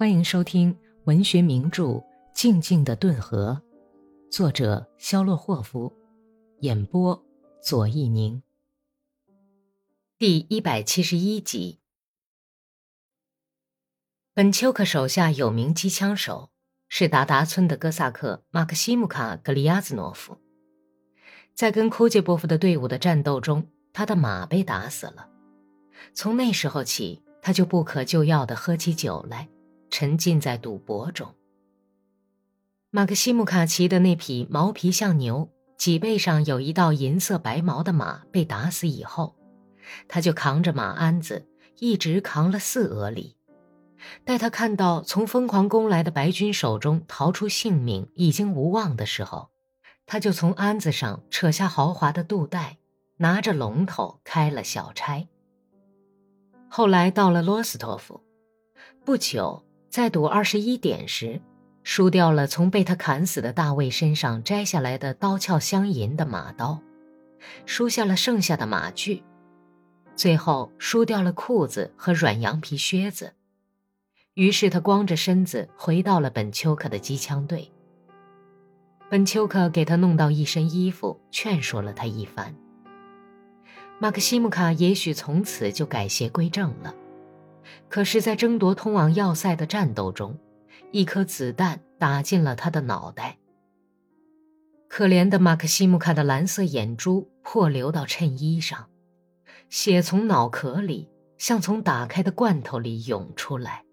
欢迎收听文学名著《静静的顿河》，作者肖洛霍夫，演播左一宁。第一百七十一集。本丘克手下有名机枪手是达达村的哥萨克马克西姆卡·格里亚兹诺夫，在跟库杰波夫的队伍的战斗中，他的马被打死了。从那时候起，他就不可救药的喝起酒来。沉浸在赌博中。马克西姆卡骑的那匹毛皮像牛、脊背上有一道银色白毛的马被打死以后，他就扛着马鞍子，一直扛了四俄里。待他看到从疯狂攻来的白军手中逃出性命已经无望的时候，他就从鞍子上扯下豪华的肚带，拿着龙头开了小差。后来到了罗斯托夫，不久。在赌二十一点时，输掉了从被他砍死的大卫身上摘下来的刀鞘镶银的马刀，输下了剩下的马具，最后输掉了裤子和软羊皮靴子。于是他光着身子回到了本丘克的机枪队。本丘克给他弄到一身衣服，劝说了他一番。马克西姆卡也许从此就改邪归正了。可是，在争夺通往要塞的战斗中，一颗子弹打进了他的脑袋。可怜的马克西姆卡的蓝色眼珠破流到衬衣上，血从脑壳里像从打开的罐头里涌出来，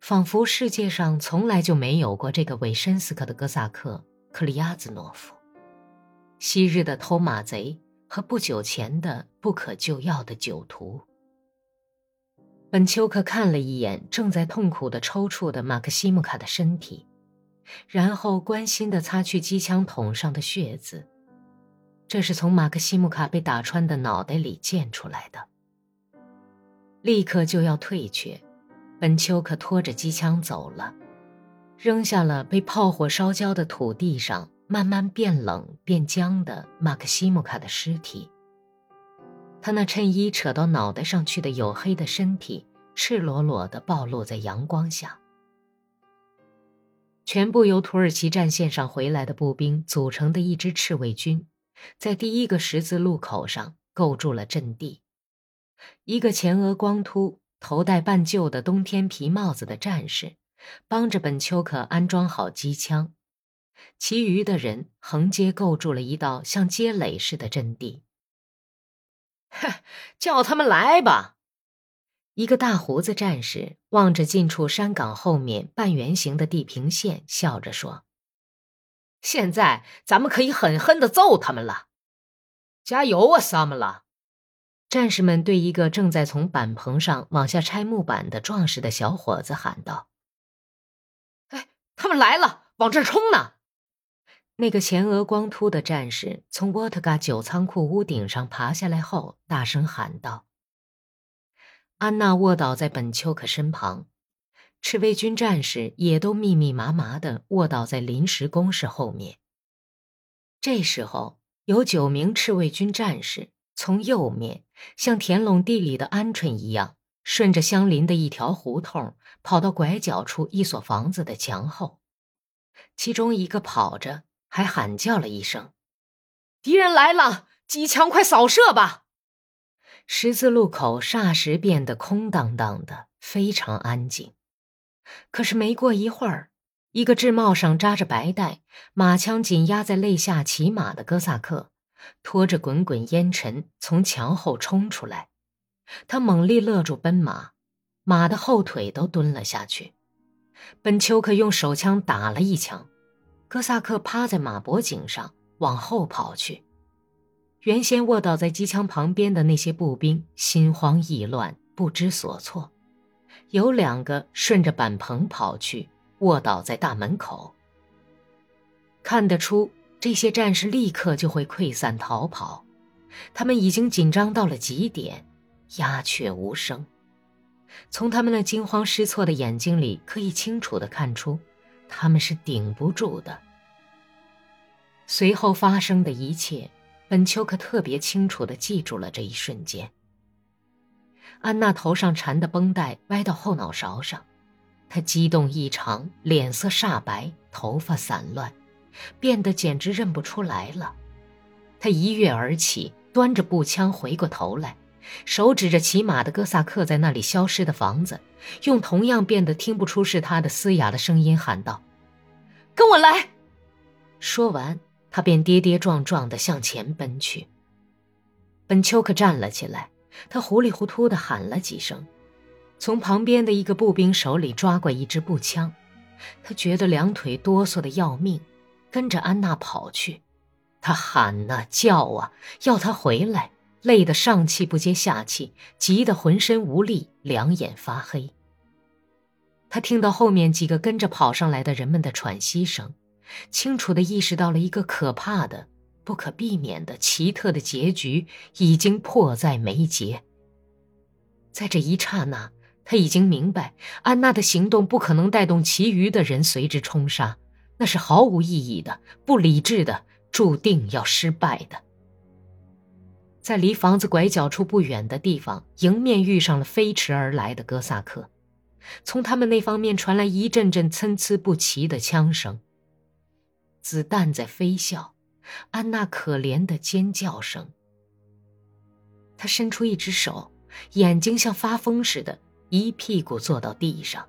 仿佛世界上从来就没有过这个韦申斯克的哥萨克克里亚兹诺夫，昔日的偷马贼和不久前的不可救药的酒徒。本丘克看了一眼正在痛苦的抽搐的马克西姆卡的身体，然后关心的擦去机枪筒上的血渍。这是从马克西姆卡被打穿的脑袋里溅出来的。立刻就要退却，本丘克拖着机枪走了，扔下了被炮火烧焦的土地上慢慢变冷变僵的马克西姆卡的尸体。他那衬衣扯到脑袋上去的黝黑的身体，赤裸裸地暴露在阳光下。全部由土耳其战线上回来的步兵组成的一支赤卫军，在第一个十字路口上构筑了阵地。一个前额光秃、头戴半旧的冬天皮帽子的战士，帮着本丘克安装好机枪，其余的人横街构筑了一道像街垒似的阵地。哼，叫他们来吧！一个大胡子战士望着近处山岗后面半圆形的地平线，笑着说：“现在咱们可以狠狠的揍他们了！加油啊，萨姆拉！”战士们对一个正在从板棚上往下拆木板的壮实的小伙子喊道：“哎，他们来了，往这儿冲呢！”那个前额光秃的战士从沃特嘎酒仓库屋顶上爬下来后，大声喊道：“安娜卧倒在本丘克身旁，赤卫军战士也都密密麻麻地卧倒在临时工事后面。这时候，有九名赤卫军战士从右面，像田垄地里的鹌鹑一样，顺着相邻的一条胡同，跑到拐角处一所房子的墙后，其中一个跑着。还喊叫了一声：“敌人来了！机枪快扫射吧！”十字路口霎时变得空荡荡的，非常安静。可是没过一会儿，一个制帽上扎着白带、马枪紧压在肋下骑马的哥萨克，拖着滚滚烟尘从墙后冲出来。他猛力勒住奔马，马的后腿都蹲了下去。本丘克用手枪打了一枪。哥萨克趴在马脖颈上往后跑去，原先卧倒在机枪旁边的那些步兵心慌意乱，不知所措。有两个顺着板棚跑去，卧倒在大门口。看得出，这些战士立刻就会溃散逃跑，他们已经紧张到了极点，鸦雀无声。从他们那惊慌失措的眼睛里，可以清楚地看出。他们是顶不住的。随后发生的一切，本丘克特别清楚的记住了这一瞬间。安娜头上缠的绷带歪到后脑勺上，他激动异常，脸色煞白，头发散乱，变得简直认不出来了。他一跃而起，端着步枪回过头来，手指着骑马的哥萨克在那里消失的房子，用同样变得听不出是他的嘶哑的声音喊道：“跟我来！”说完，他便跌跌撞撞地向前奔去。本丘克站了起来，他糊里糊涂地喊了几声。从旁边的一个步兵手里抓过一支步枪，他觉得两腿哆嗦的要命，跟着安娜跑去。他喊呐叫啊，要他回来，累得上气不接下气，急得浑身无力，两眼发黑。他听到后面几个跟着跑上来的人们的喘息声，清楚地意识到了一个可怕的、不可避免的奇特的结局已经迫在眉睫。在这一刹那。他已经明白，安娜的行动不可能带动其余的人随之冲杀，那是毫无意义的、不理智的，注定要失败的。在离房子拐角处不远的地方，迎面遇上了飞驰而来的哥萨克，从他们那方面传来一阵阵参差不齐的枪声。子弹在飞啸，安娜可怜的尖叫声。他伸出一只手，眼睛像发疯似的。一屁股坐到地上。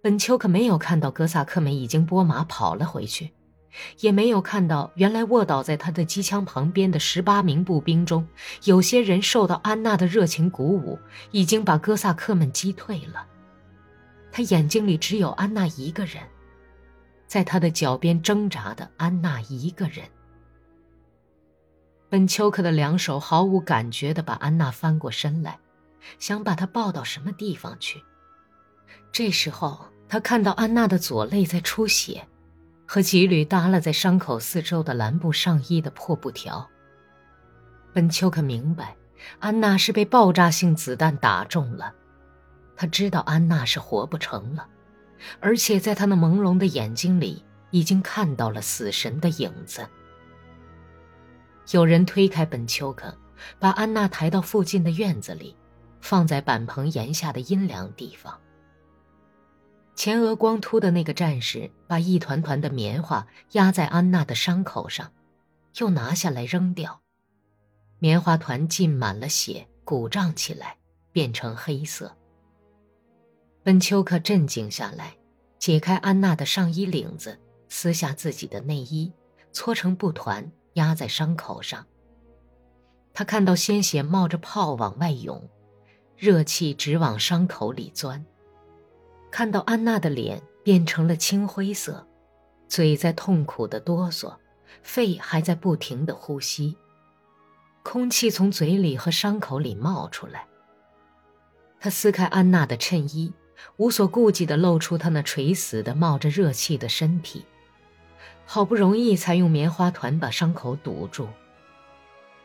本丘可没有看到哥萨克们已经拨马跑了回去，也没有看到原来卧倒在他的机枪旁边的十八名步兵中，有些人受到安娜的热情鼓舞，已经把哥萨克们击退了。他眼睛里只有安娜一个人，在他的脚边挣扎的安娜一个人。本丘克的两手毫无感觉地把安娜翻过身来。想把她抱到什么地方去？这时候，他看到安娜的左肋在出血，和几缕耷拉在伤口四周的蓝布上衣的破布条。本丘克明白，安娜是被爆炸性子弹打中了。他知道安娜是活不成了，而且在他那朦胧的眼睛里，已经看到了死神的影子。有人推开本丘克，把安娜抬到附近的院子里。放在板棚檐下的阴凉地方。前额光秃的那个战士把一团团的棉花压在安娜的伤口上，又拿下来扔掉。棉花团浸满了血，鼓胀起来，变成黑色。本丘克镇静下来，解开安娜的上衣领子，撕下自己的内衣，搓成布团压在伤口上。他看到鲜血冒着泡往外涌。热气直往伤口里钻。看到安娜的脸变成了青灰色，嘴在痛苦的哆嗦，肺还在不停的呼吸，空气从嘴里和伤口里冒出来。他撕开安娜的衬衣，无所顾忌地露出她那垂死的、冒着热气的身体，好不容易才用棉花团把伤口堵住。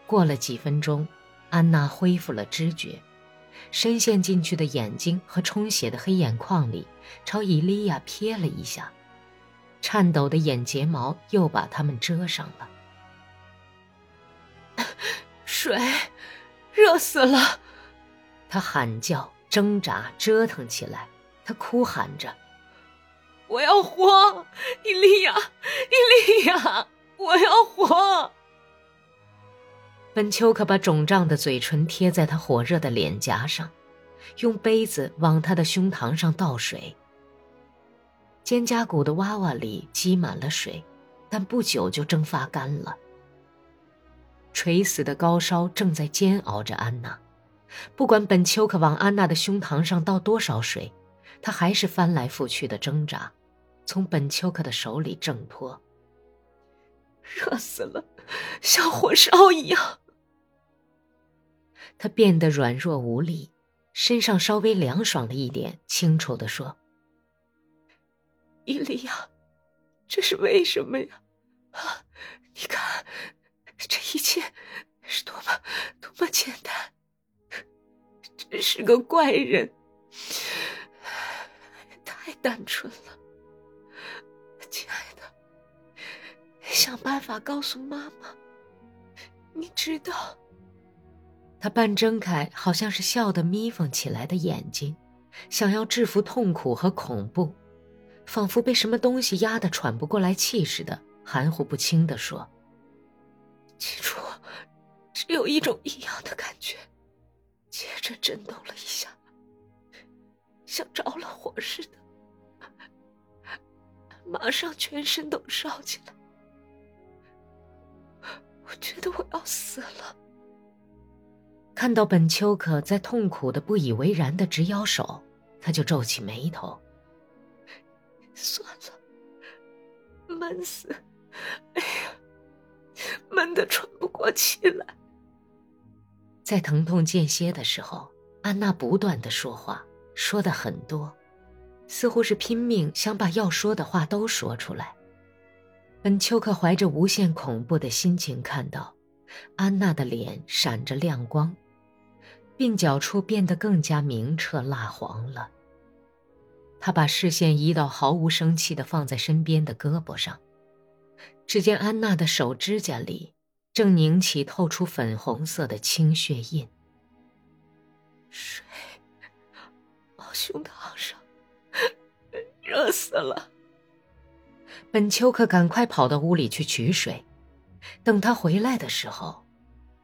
过了几分钟，安娜恢复了知觉。深陷进去的眼睛和充血的黑眼眶里，朝伊利亚瞥了一下，颤抖的眼睫毛又把它们遮上了。水，热死了！他喊叫、挣扎、折腾起来，他哭喊着：“我要活，伊利亚，伊利亚，我要活！”本丘克把肿胀的嘴唇贴在他火热的脸颊上，用杯子往他的胸膛上倒水。肩胛骨的洼洼里积满了水，但不久就蒸发干了。垂死的高烧正在煎熬着安娜，不管本丘克往安娜的胸膛上倒多少水，她还是翻来覆去的挣扎，从本丘克的手里挣脱。热死了，像火烧一样。他变得软弱无力，身上稍微凉爽了一点，清楚地说：“伊利亚，这是为什么呀？啊，你看，这一切是多么多么简单，真是个怪人，太单纯了。亲爱的，想办法告诉妈妈，你知道。”他半睁开，好像是笑得眯缝起来的眼睛，想要制服痛苦和恐怖，仿佛被什么东西压得喘不过来气似的，含糊不清地说：“起初，只有一种异样的感觉，接着震动了一下，像着了火似的，马上全身都烧起来。我觉得我要死了。”看到本丘克在痛苦的不以为然的直摇手。他就皱起眉头。算了，闷死！哎呀，闷得喘不过气来。在疼痛间歇的时候，安娜不断的说话，说的很多，似乎是拼命想把要说的话都说出来。本丘克怀着无限恐怖的心情看到，安娜的脸闪着亮光。鬓角处变得更加明澈蜡黄了。他把视线移到毫无生气的放在身边的胳膊上，只见安娜的手指甲里正凝起透出粉红色的青血印。水，往胸膛上，热死了。本丘克赶快跑到屋里去取水，等他回来的时候。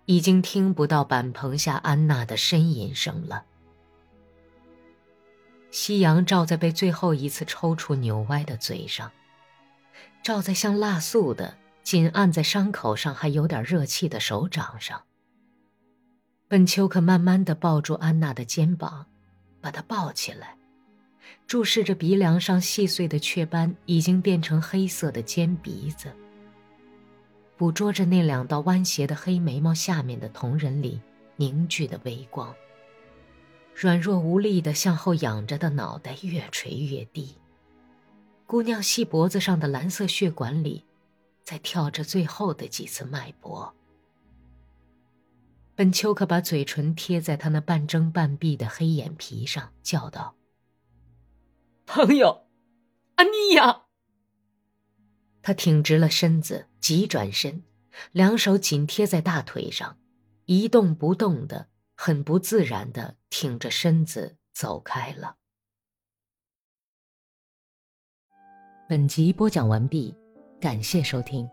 已经听不到板棚下安娜的呻吟声了。夕阳照在被最后一次抽搐扭歪的嘴上，照在像蜡素的紧按在伤口上还有点热气的手掌上。本丘克慢慢的抱住安娜的肩膀，把她抱起来，注视着鼻梁上细碎的雀斑已经变成黑色的尖鼻子。捕捉着那两道弯斜的黑眉毛下面的瞳仁里凝聚的微光。软弱无力的向后仰着的脑袋越垂越低，姑娘细脖子上的蓝色血管里，在跳着最后的几次脉搏。本丘克把嘴唇贴在他那半睁半闭的黑眼皮上，叫道：“朋友，安妮呀。”他挺直了身子，急转身，两手紧贴在大腿上，一动不动的，很不自然的挺着身子走开了。本集播讲完毕，感谢收听。